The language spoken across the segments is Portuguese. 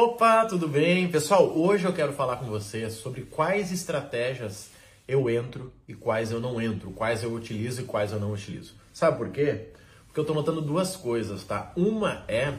Opa, tudo bem? Pessoal, hoje eu quero falar com vocês sobre quais estratégias eu entro e quais eu não entro, quais eu utilizo e quais eu não utilizo. Sabe por quê? Porque eu tô notando duas coisas, tá? Uma é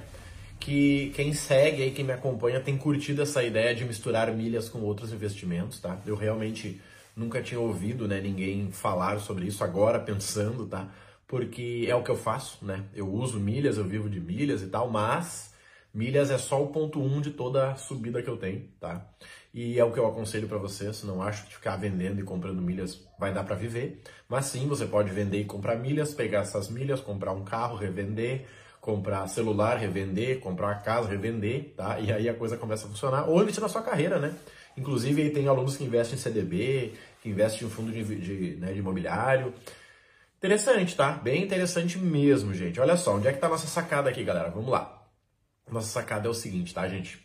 que quem segue aí, quem me acompanha, tem curtido essa ideia de misturar milhas com outros investimentos, tá? Eu realmente nunca tinha ouvido, né, ninguém falar sobre isso agora pensando, tá? Porque é o que eu faço, né? Eu uso milhas, eu vivo de milhas e tal, mas Milhas é só o ponto 1 um de toda a subida que eu tenho, tá? E é o que eu aconselho para vocês, não acho que ficar vendendo e comprando milhas vai dar para viver, mas sim, você pode vender e comprar milhas, pegar essas milhas, comprar um carro, revender, comprar celular, revender, comprar casa, revender, tá? E aí a coisa começa a funcionar, ou investir na sua carreira, né? Inclusive aí tem alunos que investem em CDB, que investem em fundo de, de, né, de imobiliário. Interessante, tá? Bem interessante mesmo, gente. Olha só, onde é que tá a nossa sacada aqui, galera? Vamos lá. Nossa sacada é o seguinte, tá, gente?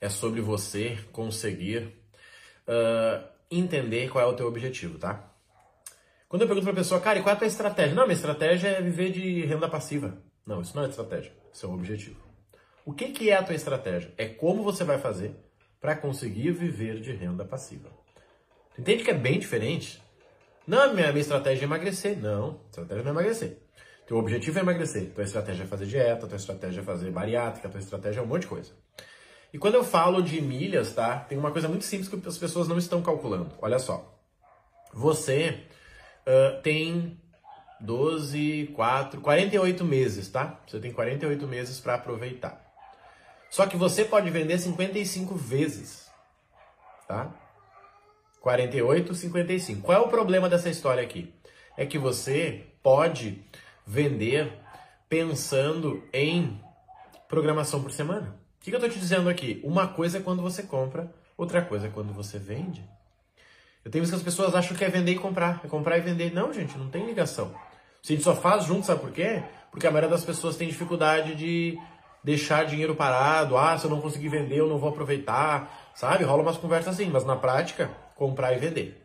É sobre você conseguir uh, entender qual é o teu objetivo, tá? Quando eu pergunto pra pessoa, cara, e qual é a tua estratégia? Não, minha estratégia é viver de renda passiva. Não, isso não é estratégia, isso é um objetivo. O que, que é a tua estratégia? É como você vai fazer para conseguir viver de renda passiva. Entende que é bem diferente? Não, minha, minha estratégia é emagrecer. Não, estratégia não é emagrecer. Teu objetivo é emagrecer, tua estratégia é fazer dieta, tua estratégia é fazer bariátrica, tua estratégia é um monte de coisa. E quando eu falo de milhas, tá? Tem uma coisa muito simples que as pessoas não estão calculando. Olha só. Você uh, tem 12, 4, 48 meses, tá? Você tem 48 meses para aproveitar. Só que você pode vender 55 vezes, tá? 48, 55. Qual é o problema dessa história aqui? É que você pode vender pensando em programação por semana. O que, eu estou te dizendo aqui? Uma coisa é quando você compra, outra coisa é quando você vende. Eu tenho visto que as pessoas acham que é vender e comprar, é comprar e vender. Não, gente, não tem ligação. Se a gente só faz junto, sabe por quê? Porque a maioria das pessoas tem dificuldade de deixar dinheiro parado. Ah, se eu não conseguir vender, eu não vou aproveitar. Sabe? Rola umas conversas assim, mas na prática, comprar e vender.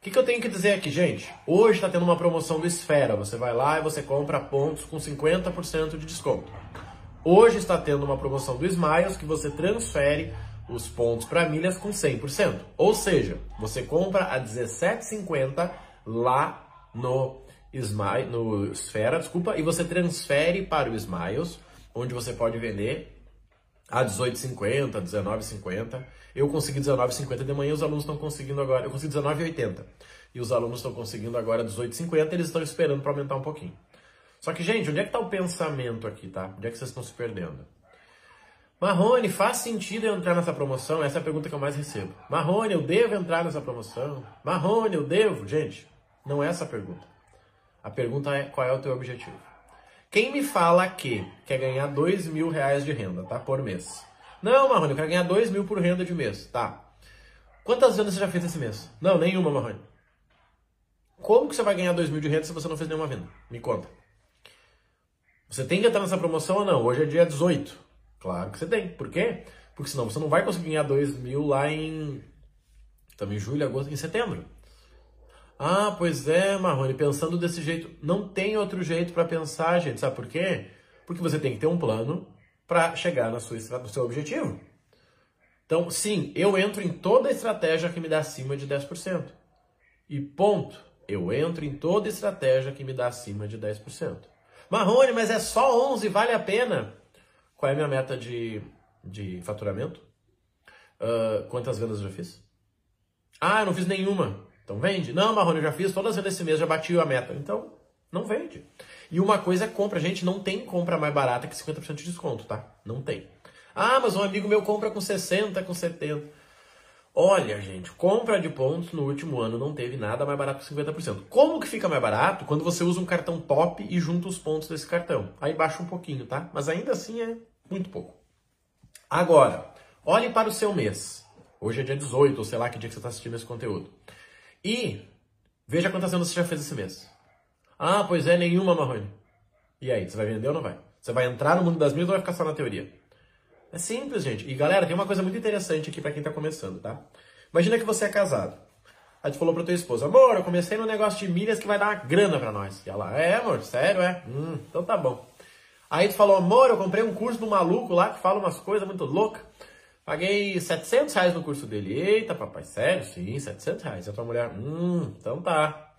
O que, que eu tenho que dizer aqui, gente? Hoje está tendo uma promoção do Esfera. Você vai lá e você compra pontos com 50% de desconto. Hoje está tendo uma promoção do Smiles que você transfere os pontos para milhas com 100%. Ou seja, você compra a 17,50 lá no Smile, no Esfera, desculpa, e você transfere para o Smiles, onde você pode vender a 18,50, 19,50. Eu consegui 19,50 de manhã, os alunos estão conseguindo agora. Eu consegui 19,80. E os alunos estão conseguindo agora 18,50, eles estão esperando para aumentar um pouquinho. Só que, gente, onde é que está o pensamento aqui, tá? Onde é que vocês estão se perdendo? Marrone, faz sentido eu entrar nessa promoção? Essa é a pergunta que eu mais recebo. Marrone, eu devo entrar nessa promoção? Marrone, eu devo? Gente, não é essa a pergunta. A pergunta é qual é o teu objetivo. Quem me fala que quer ganhar dois mil reais de renda, tá? Por mês. Não, Marrone, eu quero ganhar dois mil por renda de mês, tá? Quantas vendas você já fez esse mês? Não, nenhuma, Marrone. Como que você vai ganhar dois mil de renda se você não fez nenhuma venda? Me conta. Você tem que entrar nessa promoção ou não? Hoje é dia 18. Claro que você tem. Por quê? Porque senão você não vai conseguir ganhar dois mil lá em... Em julho, agosto, em setembro. Ah, pois é, Marrone, pensando desse jeito. Não tem outro jeito para pensar, gente. Sabe por quê? Porque você tem que ter um plano para chegar na sua, no seu objetivo. Então, sim, eu entro em toda estratégia que me dá acima de 10%. E ponto. Eu entro em toda estratégia que me dá acima de 10%. Marrone, mas é só 11, vale a pena. Qual é a minha meta de, de faturamento? Uh, quantas vendas eu já fiz? Ah, eu não fiz nenhuma. Então vende? Não, Marrone, eu já fiz todas as vendas esse mês, já bati a meta. Então, não vende. E uma coisa é compra. Gente, não tem compra mais barata que 50% de desconto, tá? Não tem. Ah, mas um amigo meu compra com 60, com 70. Olha, gente, compra de pontos no último ano não teve nada mais barato que 50%. Como que fica mais barato? Quando você usa um cartão top e junta os pontos desse cartão. Aí baixa um pouquinho, tá? Mas ainda assim é muito pouco. Agora, olhe para o seu mês. Hoje é dia 18, ou sei lá que dia que você está assistindo esse conteúdo. E veja quantas vendas você já fez esse mês. Ah, pois é, nenhuma, Marrone. E aí, você vai vender ou não vai? Você vai entrar no mundo das milhas ou vai ficar só na teoria? É simples, gente. E galera, tem uma coisa muito interessante aqui para quem tá começando, tá? Imagina que você é casado. Aí tu falou pra tua esposa, amor, eu comecei no negócio de milhas que vai dar uma grana pra nós. E ela, é, amor, sério, é? Hum, então tá bom. Aí tu falou, amor, eu comprei um curso do maluco lá que fala umas coisas muito loucas. Paguei 700 reais no curso dele. Eita, papai, sério? Sim, 700 reais. A tua mulher, hum, então tá.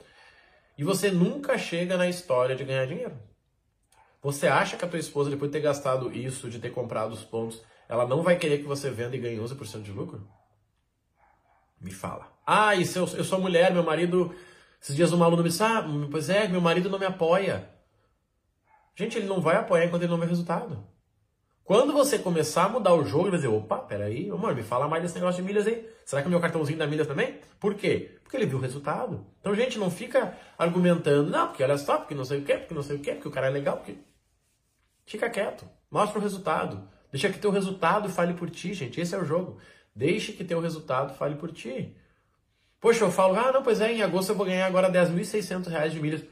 E você nunca chega na história de ganhar dinheiro. Você acha que a tua esposa, depois de ter gastado isso, de ter comprado os pontos, ela não vai querer que você venda e ganhe 11% de lucro? Me fala. Ah, e eu, eu sou mulher, meu marido. Esses dias um aluno me disse: Ah, pois é, meu marido não me apoia. Gente, ele não vai apoiar enquanto ele não vê resultado. Quando você começar a mudar o jogo, ele vai dizer: opa, peraí, amor, me fala mais desse negócio de milhas aí. Será que o meu cartãozinho dá milhas também? Por quê? Porque ele viu o resultado. Então, gente, não fica argumentando, não, porque olha só, porque não sei o quê, porque não sei o quê, porque o cara é legal, porque. Fica quieto. Mostra o resultado. Deixa que teu resultado fale por ti, gente. Esse é o jogo. Deixe que teu resultado fale por ti. Poxa, eu falo, ah, não, pois é, em agosto eu vou ganhar agora 10.600 reais de milhas.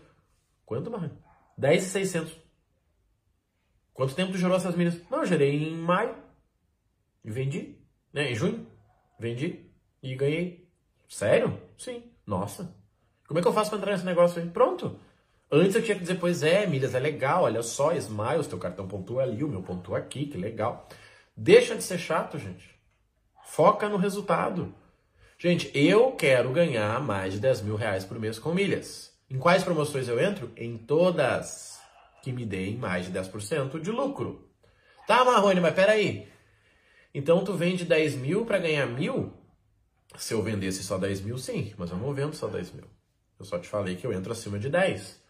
Quanto, Marrone? 10.600. Quanto tempo tu gerou essas milhas? Não, eu gerei em maio e vendi. Né? Em junho, vendi e ganhei. Sério? Sim. Nossa. Como é que eu faço para entrar nesse negócio aí? Pronto. Antes eu tinha que dizer, pois é, milhas é legal, olha só, Smiles, teu cartão pontua ali, o meu pontua aqui, que legal. Deixa de ser chato, gente. Foca no resultado. Gente, eu quero ganhar mais de 10 mil reais por mês com milhas. Em quais promoções eu entro? Em todas que me deem mais de 10% de lucro. Tá, Marrone, mas peraí. Então tu vende 10 mil para ganhar mil? Se eu vendesse só 10 mil, sim, mas eu não vendo só 10 mil. Eu só te falei que eu entro acima de 10.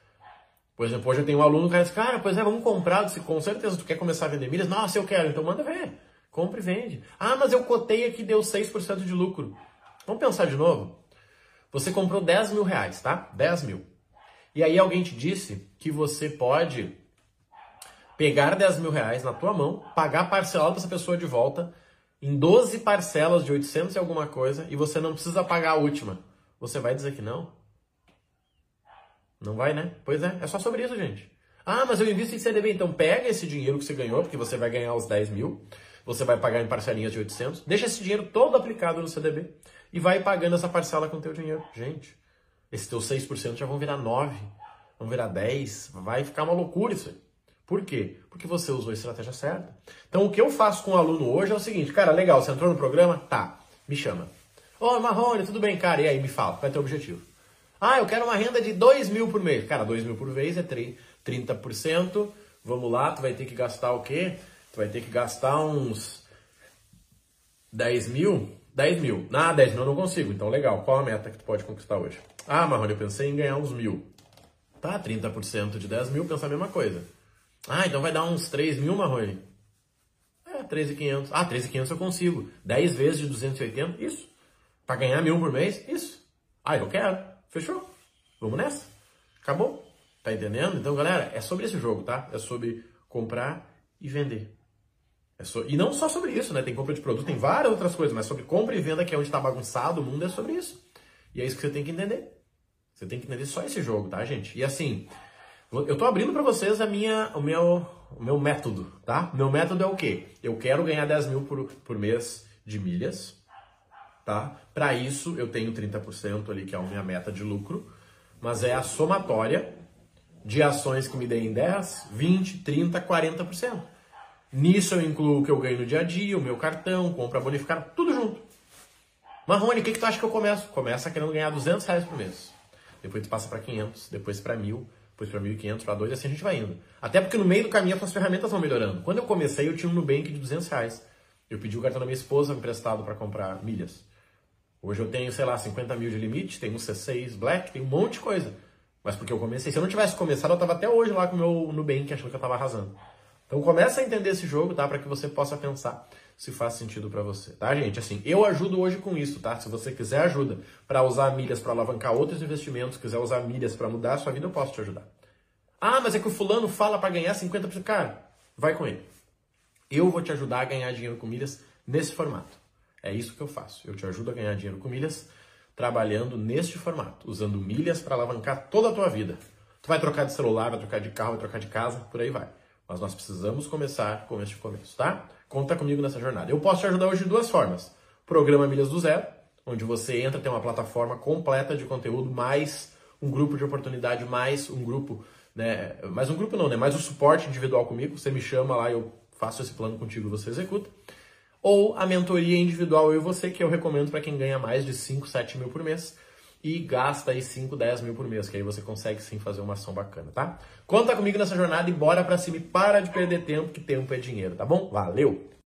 Por exemplo, hoje eu tenho um aluno que diz, cara, pois é, vamos comprar, com certeza tu quer começar a vender milhas? Nossa, eu quero, então manda ver. Compre e vende. Ah, mas eu cotei aqui, deu 6% de lucro. Vamos pensar de novo? Você comprou 10 mil reais, tá? 10 mil. E aí alguém te disse que você pode pegar 10 mil reais na tua mão, pagar parcelado para essa pessoa de volta em 12 parcelas de 800 e alguma coisa e você não precisa pagar a última. Você vai dizer que não? Não vai, né? Pois é, é só sobre isso, gente. Ah, mas eu invisto em CDB. Então pega esse dinheiro que você ganhou, porque você vai ganhar os 10 mil, você vai pagar em parcelinhas de 800, deixa esse dinheiro todo aplicado no CDB e vai pagando essa parcela com o teu dinheiro. Gente, esses teus 6% já vão virar 9, vão virar 10, vai ficar uma loucura isso aí. Por quê? Porque você usou a estratégia certa. Então o que eu faço com o aluno hoje é o seguinte, cara, legal, você entrou no programa? Tá, me chama. Ô, Marrone, tudo bem, cara? E aí, me fala, qual é teu objetivo? Ah, eu quero uma renda de 2 mil por mês. Cara, 2 mil por mês é 30%. Vamos lá, tu vai ter que gastar o quê? Tu vai ter que gastar uns 10 mil 10 mil. Ah, 10 mil eu não consigo. Então, legal. Qual a meta que tu pode conquistar hoje? Ah, Marrone, eu pensei em ganhar uns mil. Tá, 30% de 10 mil, pensa a mesma coisa. Ah, então vai dar uns 3 mil, Marrone? É, 3.500. Ah, 3.500 eu consigo. 10 vezes de 280? Isso. Para ganhar mil por mês? Isso. Ah, eu quero. Fechou? Vamos nessa? Acabou? Tá entendendo? Então, galera, é sobre esse jogo, tá? É sobre comprar e vender. É so... E não só sobre isso, né? Tem compra de produto, tem várias outras coisas, mas sobre compra e venda, que é onde está bagunçado o mundo, é sobre isso. E é isso que você tem que entender. Você tem que entender só esse jogo, tá, gente? E assim, eu tô abrindo para vocês a minha, o meu, o meu método, tá? Meu método é o quê? Eu quero ganhar 10 mil por, por mês de milhas, tá? Para isso, eu tenho 30% ali, que é a minha meta de lucro, mas é a somatória de ações que me deem 10, 20, 30, 40%. Nisso eu incluo o que eu ganho no dia a dia, o meu cartão, compra bonificada, tudo junto. Marrone, o que, que tu acha que eu começo? Começa querendo ganhar 200 reais por mês. Depois tu passa para 500, depois para 1.000, depois para 1.500, para 2, assim a gente vai indo. Até porque no meio do caminho as tuas ferramentas vão melhorando. Quando eu comecei, eu tinha um Nubank de 200 reais. Eu pedi o cartão da minha esposa emprestado para comprar milhas. Hoje eu tenho, sei lá, 50 mil de limite, tenho um C6 Black, tenho um monte de coisa. Mas porque eu comecei. Se eu não tivesse começado, eu tava até hoje lá com o meu Nubank achando que eu tava arrasando. Então começa a entender esse jogo, tá? Para que você possa pensar se faz sentido para você, tá, gente? Assim, eu ajudo hoje com isso, tá? Se você quiser ajuda para usar milhas para alavancar outros investimentos, quiser usar milhas para mudar a sua vida, eu posso te ajudar. Ah, mas é que o fulano fala para ganhar 50%. Cara, vai com ele. Eu vou te ajudar a ganhar dinheiro com milhas nesse formato. É isso que eu faço. Eu te ajudo a ganhar dinheiro com milhas trabalhando neste formato, usando milhas para alavancar toda a tua vida. Tu vai trocar de celular, vai trocar de carro, vai trocar de casa, por aí vai. Mas nós precisamos começar com este começo, tá? Conta comigo nessa jornada. Eu posso te ajudar hoje de duas formas. Programa Milhas do Zero, onde você entra, tem uma plataforma completa de conteúdo, mais um grupo de oportunidade, mais um grupo, né? Mais um grupo não, né? Mais um suporte individual comigo. Você me chama lá, eu faço esse plano contigo, você executa. ou a mentoria individual eu e você, que eu recomendo para quem ganha mais de 5, 7 mil por mês e gasta aí 5, 10 mil por mês, que aí você consegue sim fazer uma ação bacana, tá? Conta comigo nessa jornada e bora pra cima e para de perder tempo, que tempo é dinheiro, tá bom? Valeu!